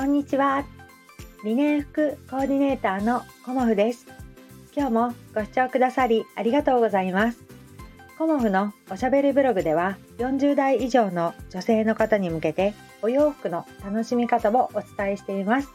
こんにちは。理念服コーディネーターのコモフです。今日もご視聴くださりありがとうございます。コモフのおしゃべりブログでは40代以上の女性の方に向けてお洋服の楽しみ方をお伝えしています。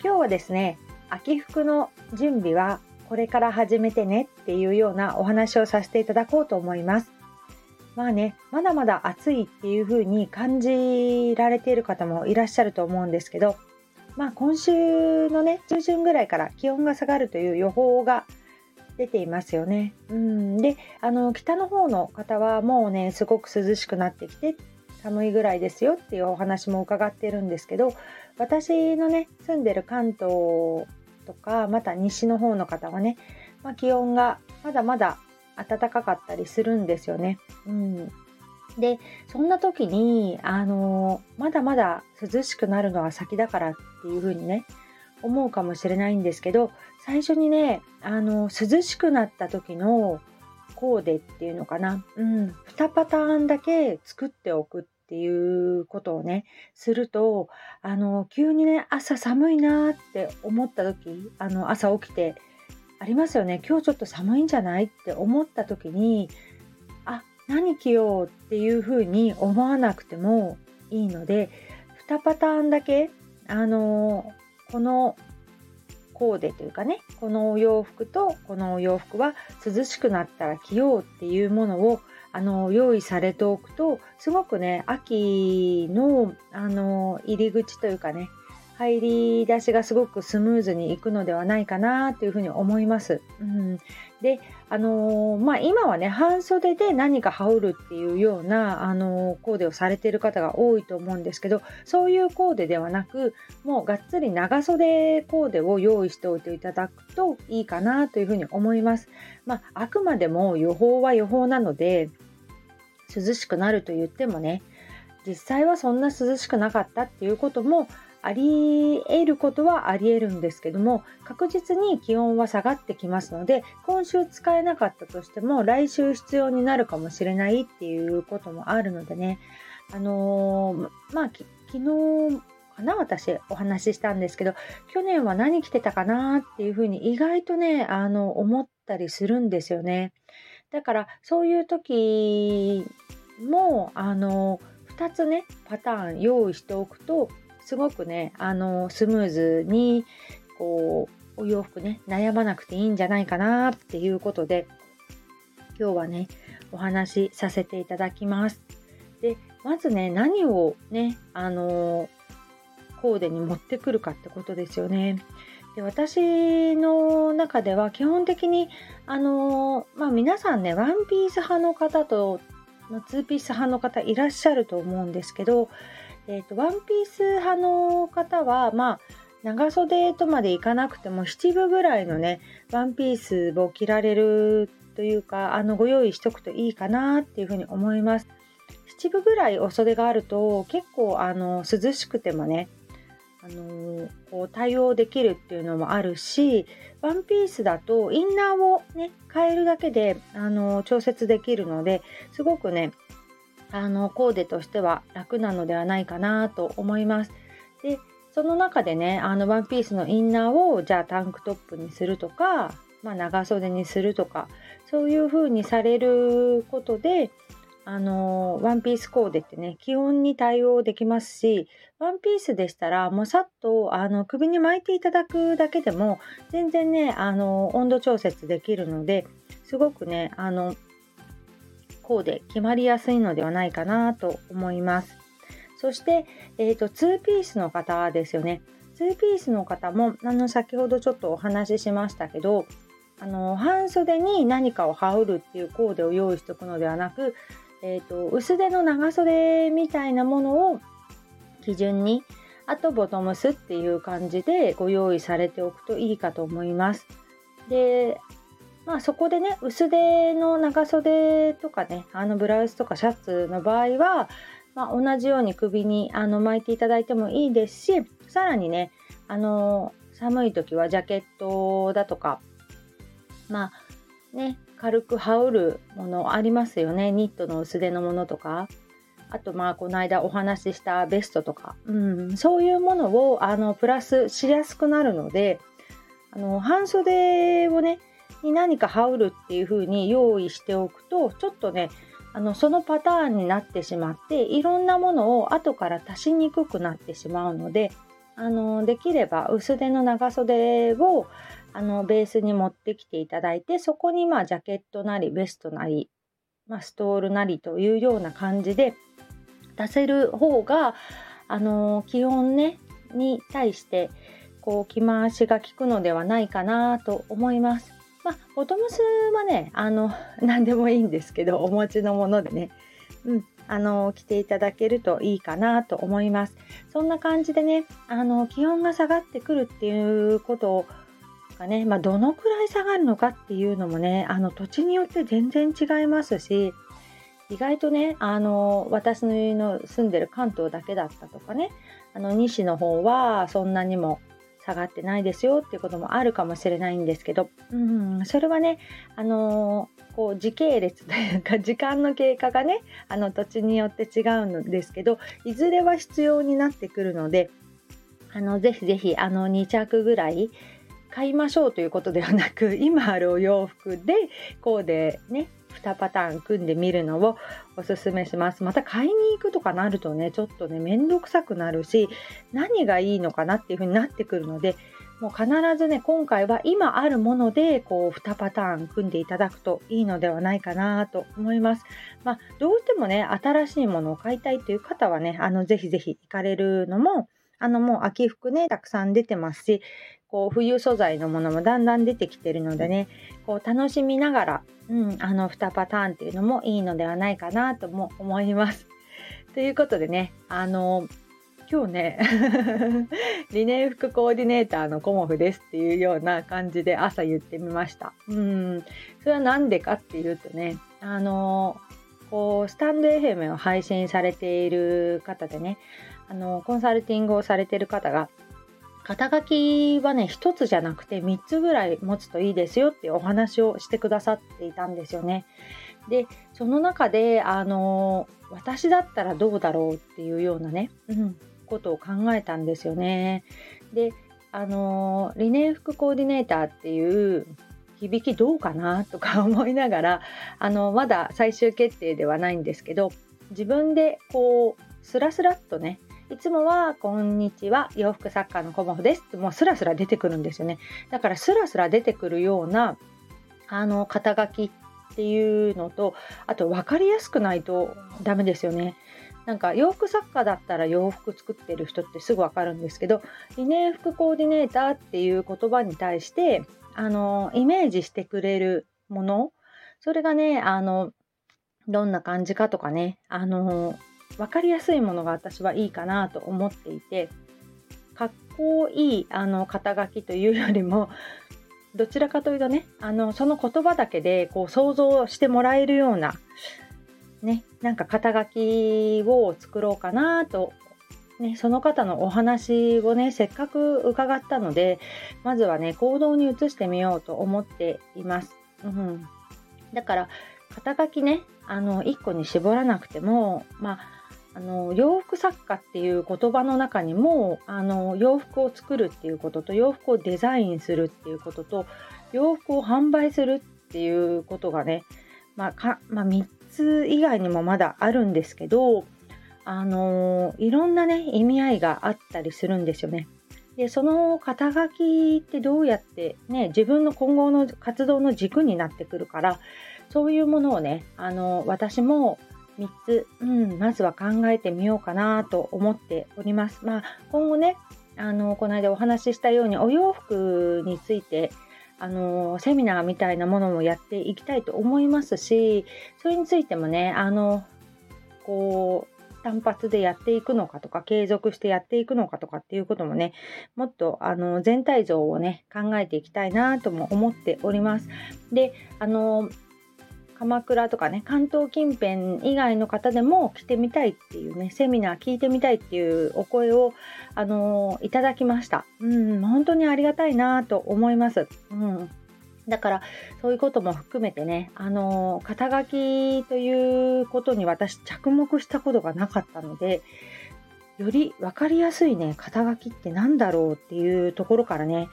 今日はですね、秋服の準備はこれから始めてねっていうようなお話をさせていただこうと思います。まあね、まだまだ暑いっていう風に感じられている方もいらっしゃると思うんですけど、まあ今週のね、中旬ぐらいから気温が下がるという予報が出ていますよね。うん、で、あの、北の方の方はもうね、すごく涼しくなってきて、寒いぐらいですよっていうお話も伺ってるんですけど、私のね、住んでる関東とか、また西の方の方はね、まあ、気温がまだまだ暖かかったりするんですよね。うん、でそんな時にあのまだまだ涼しくなるのは先だからっていう風にね思うかもしれないんですけど最初にねあの涼しくなった時のコーデっていうのかな、うん、2パターンだけ作っておくっていうことをねするとあの急にね朝寒いなって思った時あの朝起きてありますよね。今日ちょっと寒いんじゃないって思った時にあ何着ようっていうふうに思わなくてもいいので2パターンだけあのこのコーデというかねこのお洋服とこのお洋服は涼しくなったら着ようっていうものをあの用意されておくとすごくね秋のあの入り口というかね入り出しがすごくスムーズにいくのではないかなというふうに思います。うん、で、あのー、まあ、今はね半袖で何か羽織るっていうような、あのー、コーデをされている方が多いと思うんですけどそういうコーデではなくもうがっつり長袖コーデを用意しておいていただくといいかなというふうに思います。まあ、あくまでも予報は予報なので涼しくなると言ってもね実際はそんな涼しくなかったっていうこともあり得ることはあり得るんですけども確実に気温は下がってきますので今週使えなかったとしても来週必要になるかもしれないっていうこともあるのでね。あのー、まあ昨日かな私お話ししたんですけど去年は何着てたかなっていうふうに意外とねあの思ったりするんですよね。だからそういう時もあの2つねパターン用意しておくとすごくねあのスムーズにこうお洋服ね悩まなくていいんじゃないかなっていうことで今日はねお話しさせていただきます。でまずね何をねあのコーデに持ってくるかってことですよね。で私の中では基本的にあのまあ皆さんねワンピース派の方とまツーピース派の方いらっしゃると思うんですけどえーと、ワンピース派の方は、まあ、長袖とまでいかなくても7分ぐらいのねワンピースを着られるというかあのご用意しとくといいかなっていうふうに思います。7分ぐらいお袖があると結構あの涼しくてもねあのこう対応できるっていうのもあるしワンピースだとインナーをね変えるだけであの調節できるのですごくねあのコーデとしては楽なのではないかなと思います。でその中でねあのワンピースのインナーをじゃあタンクトップにするとか、まあ、長袖にするとかそういう風にされることであのワンピースコーデってね気温に対応できますしワンピースでしたらもうさっとあの首に巻いていただくだけでも全然ねあの温度調節できるのですごくねあの方で決まりやすいのではないかなと思います。そして、えーと、2ピースの方ですよね。2ピースの方もあの先ほどちょっとお話ししましたけどあの半袖に何かを羽織るっていうコーデを用意しておくのではなく、えーと、薄手の長袖みたいなものを基準にあとボトムスっていう感じでご用意されておくといいかと思います。でまあ、そこでね薄手の長袖とかねあのブラウスとかシャツの場合は、まあ、同じように首にあの巻いていただいてもいいですしさらにねあの寒い時はジャケットだとかまあね軽く羽織るものありますよね。ニットの薄手のものとか。あとまあこの間お話ししたベストとか、うん、そういうものをあのプラスしやすくなるのであの半袖をねに何か羽織るっていう風に用意しておくとちょっとねあのそのパターンになってしまっていろんなものを後から足しにくくなってしまうのであのできれば薄手の長袖をあのベースに持ってきていただいてそこにまあジャケットなりベストなり、まあ、ストールなりというような感じで出せる方があの気温ねに対してこう着回しが効くのではないかなと思います。まあ、ボトムスはねあの 何でもいいんですけどお持ちのものでね、うん、あの着ていただけるといいかなと思います。そんな感じでねあの気温が下がってくるっていうことがね、まあ、どのくらい下がるのかっていうのもねあの土地によって全然違いますし意外とねあの私の住んでる関東だけだったとかねあの西の方はそんなにも下がってないですよっていうこともあるかもしれないんですけど、うん、それはね、あのー、こう時系列というか 時間の経過がねあの土地によって違うんですけどいずれは必要になってくるのであのぜひぜひあの2着ぐらい買いましょうということではなく今あるお洋服でこうでね2パターン組んでみるのをおすすめします。また買いに行くとかなるとね、ちょっとね、めんどくさくなるし、何がいいのかなっていう風になってくるので、もう必ずね、今回は今あるもので、こう、2パターン組んでいただくといいのではないかなと思います。まあ、どうしてもね、新しいものを買いたいという方はね、あの、ぜひぜひ行かれるのも、あの、もう秋服ね、たくさん出てますし、こう冬素材のものもだんだん出てきてるのでねこう楽しみながら、うん、あの2パターンっていうのもいいのではないかなとも思います。ということでねあの今日ね リネン服コーディネーターのコモフですっていうような感じで朝言ってみました。うんそれは何でかっていうとねあのこうスタンド FM を配信されている方でねあのコンサルティングをされている方が肩書きはね1つじゃなくて3つぐらい持つといいですよっていうお話をしてくださっていたんですよね。でその中であの私だったらどうだろうっていうようなね、うん、ことを考えたんですよね。であのリネン服コーディネーターっていう響きどうかなとか 思いながらあのまだ最終決定ではないんですけど自分でこうスラスラっとねいつもは、こんにちは、洋服作家のコモフですって、もうスラスラ出てくるんですよね。だから、スラスラ出てくるような、あの、肩書きっていうのと、あと、分かりやすくないとダメですよね。なんか洋服作家だったら洋服作ってる人ってすぐわかるんですけどリネン服コーディネーターっていう言葉に対してあのイメージしてくれるものそれがねあのどんな感じかとかねあの分かりやすいものが私はいいかなと思っていてかっこいいあの肩書きというよりも どちらかというとねあのその言葉だけでこう想像してもらえるようなねなんか肩書きを作ろうかなとね、その方のお話をねせっかく伺ったのでまずはね行動に移してみようと思っています。うん、だから肩書きねあの1個に絞らなくてもまああの洋服作家っていう言葉の中にもあの洋服を作るっていうことと洋服をデザインするっていうことと洋服を販売するっていうことがね、まあかまあ、3つ以外にもまだあるんですけどあのいろんなね意味合いがあったりするんですよね。でその肩書きってどうやってね自分の今後の活動の軸になってくるからそういうものをねあの私も3つ、うん、まずは考えてみようかなと思っております。まあ、今後ね、あのこの間お話ししたようにお洋服についてあのセミナーみたいなものもやっていきたいと思いますしそれについてもねあのこう単発でやっていくのかとか継続してやっていくのかとかっていうこともねもっとあの全体像をね考えていきたいなとも思っております。であの鎌倉とかね関東近辺以外の方でも来てみたいっていうねセミナー聞いてみたいっていうお声を、あのー、いただきました。うん本当にありがたいなと思います。うんだからそういうことも含めてね、あの肩書きということに私着目したことがなかったので、より分かりやすいね、肩書きって何だろうっていうところからね、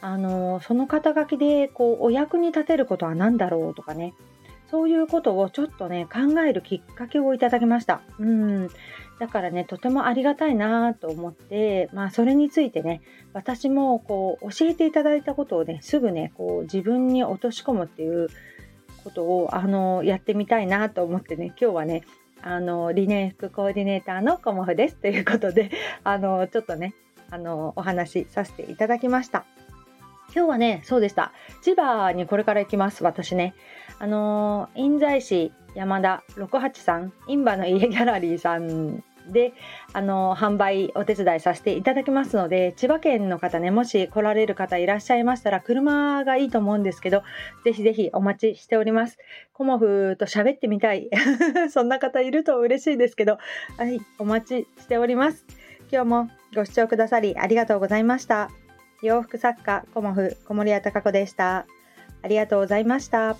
あのその肩書きでこうお役に立てることは何だろうとかね、そういうことをちょっとね、考えるきっかけをいただきました。うん。だからね、とてもありがたいなと思って、まあ、それについてね、私もこう、教えていただいたことをね、すぐね、こう、自分に落とし込むっていうことを、あの、やってみたいなと思ってね、今日はね、あの、理念服コーディネーターのコモフです。ということで、あの、ちょっとね、あの、お話しさせていただきました。今日はね、そうでした。千葉にこれから行きます、私ね。あのー、印西市山田683インバの家ギャラリーさんで、あのー、販売お手伝いさせていただきますので、千葉県の方ね、もし来られる方いらっしゃいましたら、車がいいと思うんですけど、ぜひぜひお待ちしております。コモフと喋ってみたい。そんな方いると嬉しいですけど、はい、お待ちしております。今日もご視聴くださりありがとうございました。洋服作家コモフ小森屋貴子でしたありがとうございました。